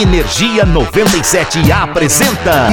Energia 97 apresenta.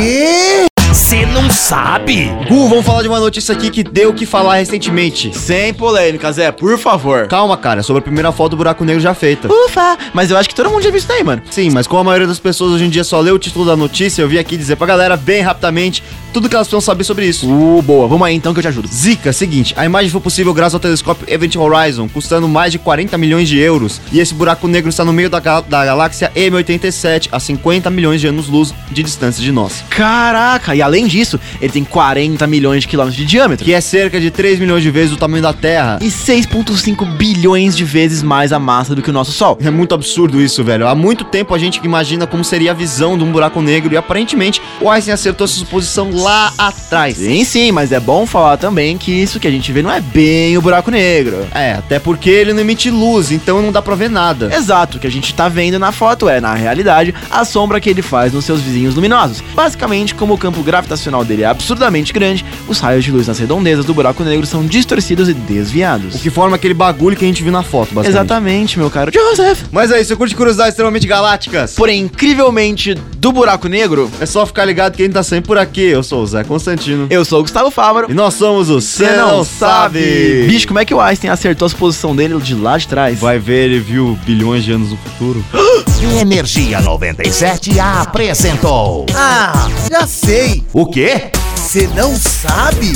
Não sabe? Gu, vamos falar de uma notícia aqui que deu o que falar recentemente. Sem polêmicas, é, por favor. Calma, cara, sobre a primeira foto do buraco negro já feita. Ufa, mas eu acho que todo mundo já viu isso daí, mano. Sim, mas como a maioria das pessoas hoje em dia só lê o título da notícia, eu vim aqui dizer pra galera bem rapidamente tudo que elas precisam saber sobre isso. Uh, boa, vamos aí então que eu te ajudo. Zica, seguinte, a imagem foi possível graças ao telescópio Event Horizon, custando mais de 40 milhões de euros. E esse buraco negro está no meio da, ga- da galáxia M87, a 50 milhões de anos-luz de distância de nós. Caraca, e além disso, ele tem 40 milhões de quilômetros de diâmetro. Que é cerca de 3 milhões de vezes o tamanho da Terra. E 6,5 bilhões de vezes mais a massa do que o nosso Sol. É muito absurdo isso, velho. Há muito tempo a gente imagina como seria a visão de um buraco negro e aparentemente o Einstein acertou essa suposição lá atrás. Sim, sim, mas é bom falar também que isso que a gente vê não é bem o buraco negro. É, até porque ele não emite luz, então não dá pra ver nada. Exato, o que a gente tá vendo na foto é, na realidade, a sombra que ele faz nos seus vizinhos luminosos. Basicamente, como o campo gravitacional dele é absurdamente grande, os raios de luz nas redondezas do buraco negro são distorcidos e desviados. O que forma aquele bagulho que a gente viu na foto, basicamente. Exatamente, meu caro Joseph. Mas é isso, você curte curiosidades extremamente galácticas? Porém, incrivelmente, do buraco negro, É só ficar ligado que a gente tá sempre por aqui. Eu sou o Zé Constantino. eu sou o Gustavo Fávaro. E nós somos o Cê Não Sabe. Bicho, como é que o Einstein acertou a posição dele de lá de trás? Vai ver, ele viu bilhões de anos no futuro. Energia 97 apresentou. Ah, já sei. O quê? Você não sabe?